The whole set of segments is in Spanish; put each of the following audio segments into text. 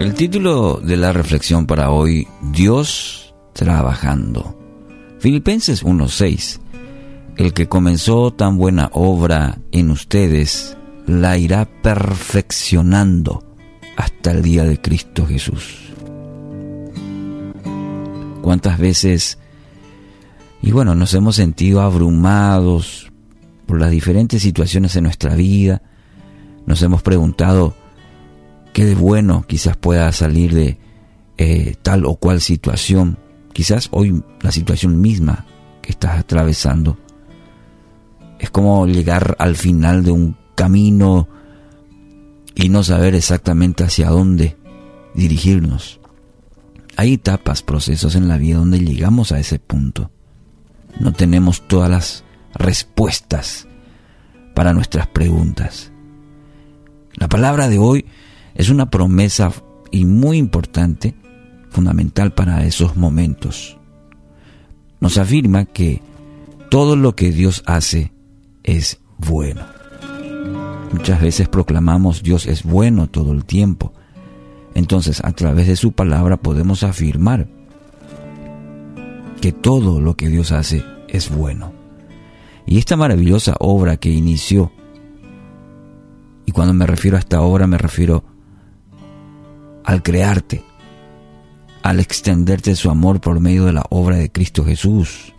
El título de la reflexión para hoy, Dios trabajando. Filipenses 1.6. El que comenzó tan buena obra en ustedes, la irá perfeccionando hasta el día de Cristo Jesús. ¿Cuántas veces, y bueno, nos hemos sentido abrumados por las diferentes situaciones en nuestra vida? Nos hemos preguntado, qué de bueno quizás pueda salir de eh, tal o cual situación. Quizás hoy la situación misma que estás atravesando es como llegar al final de un camino y no saber exactamente hacia dónde dirigirnos. Hay etapas, procesos en la vida donde llegamos a ese punto. No tenemos todas las respuestas para nuestras preguntas. La palabra de hoy es una promesa y muy importante, fundamental para esos momentos. Nos afirma que todo lo que Dios hace es bueno. Muchas veces proclamamos Dios es bueno todo el tiempo. Entonces, a través de su palabra podemos afirmar que todo lo que Dios hace es bueno. Y esta maravillosa obra que inició, y cuando me refiero a esta obra me refiero al crearte, al extenderte su amor por medio de la obra de Cristo Jesús,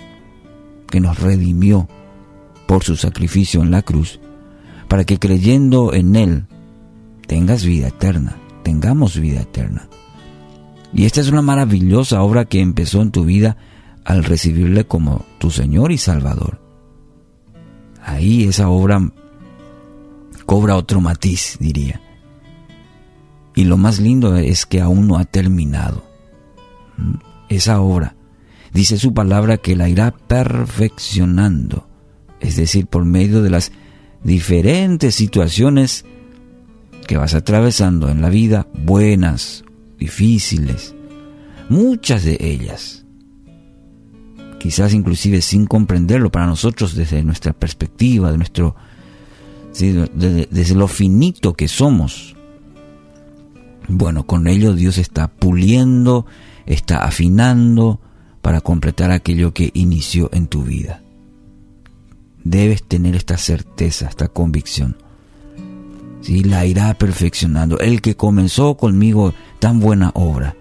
que nos redimió por su sacrificio en la cruz, para que creyendo en Él tengas vida eterna, tengamos vida eterna. Y esta es una maravillosa obra que empezó en tu vida al recibirle como tu Señor y Salvador. Ahí esa obra cobra otro matiz, diría. Y lo más lindo es que aún no ha terminado. ¿Mm? Esa obra. Dice su palabra que la irá perfeccionando. Es decir, por medio de las diferentes situaciones que vas atravesando en la vida, buenas, difíciles, muchas de ellas. Quizás inclusive sin comprenderlo para nosotros desde nuestra perspectiva, de nuestro, desde lo finito que somos, bueno, con ello Dios está puliendo, está afinando para completar aquello que inició en tu vida. Debes tener esta certeza, esta convicción. ¿Sí? La irá perfeccionando. El que comenzó conmigo tan buena obra,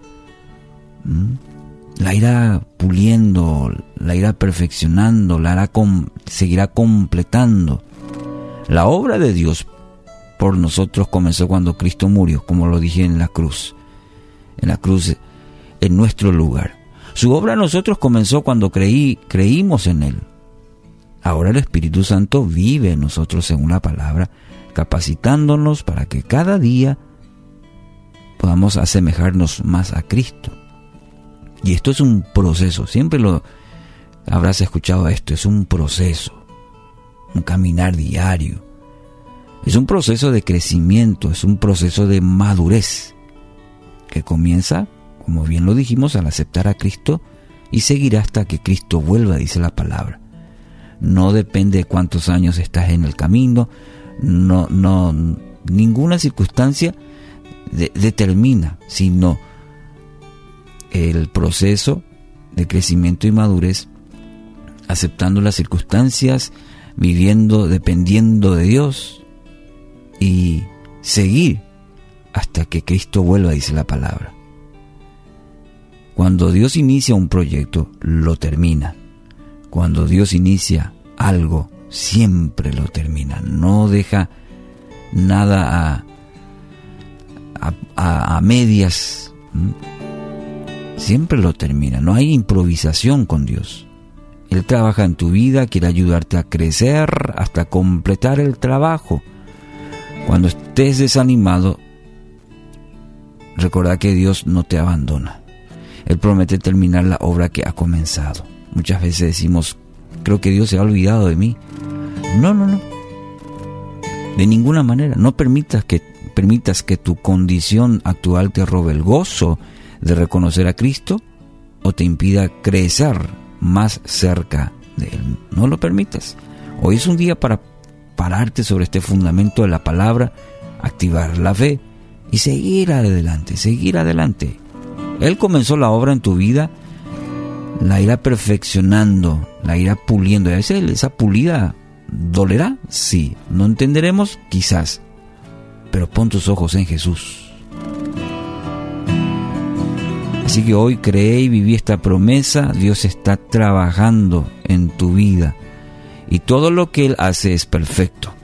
la irá puliendo, la irá perfeccionando, la hará seguirá completando. La obra de Dios por nosotros comenzó cuando Cristo murió, como lo dije en la cruz, en la cruz, en nuestro lugar. Su obra nosotros comenzó cuando creí, creímos en Él. Ahora el Espíritu Santo vive en nosotros según la palabra, capacitándonos para que cada día podamos asemejarnos más a Cristo. Y esto es un proceso, siempre lo habrás escuchado esto, es un proceso, un caminar diario es un proceso de crecimiento, es un proceso de madurez que comienza, como bien lo dijimos, al aceptar a Cristo y seguirá hasta que Cristo vuelva, dice la palabra. No depende de cuántos años estás en el camino, no, no, ninguna circunstancia determina, sino el proceso de crecimiento y madurez, aceptando las circunstancias, viviendo, dependiendo de Dios, y seguir hasta que Cristo vuelva, dice la palabra. Cuando Dios inicia un proyecto, lo termina. Cuando Dios inicia algo, siempre lo termina. No deja nada a, a, medias. Siempre lo termina. No hay improvisación con Dios. Él trabaja en tu vida, quiere ayudarte a crecer hasta completar el trabajo cuando estés desanimado, recuerda que Dios no te abandona. Él promete terminar la obra que ha comenzado. Muchas veces decimos, creo que Dios se ha olvidado de mí. No, no, no. De ninguna manera. No permitas que, permitas que tu condición actual te robe el gozo de reconocer a Cristo o te impida crecer más cerca de Él. No lo permitas. Hoy es un día para pararte sobre este fundamento de la palabra, activar la fe y seguir adelante, seguir adelante. Él comenzó la obra en tu vida, la irá perfeccionando, la irá puliendo. A veces esa pulida dolerá, sí. No entenderemos, quizás. Pero pon tus ojos en Jesús. Así que hoy creé y viví esta promesa, Dios está trabajando en tu vida y todo lo que Él hace es perfecto.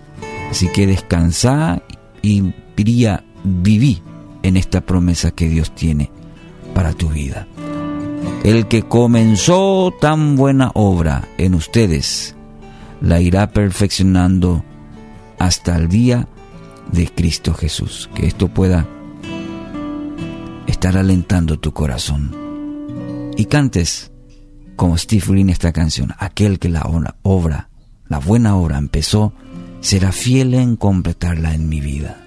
Así que descansa y diría, viví en esta promesa que Dios tiene para tu vida. El que comenzó tan buena obra en ustedes, la irá perfeccionando hasta el día de Cristo Jesús. Que esto pueda estar alentando tu corazón. Y cantes como Steve Green esta canción, aquel que la obra, la buena obra empezó, será fiel en completarla en mi vida.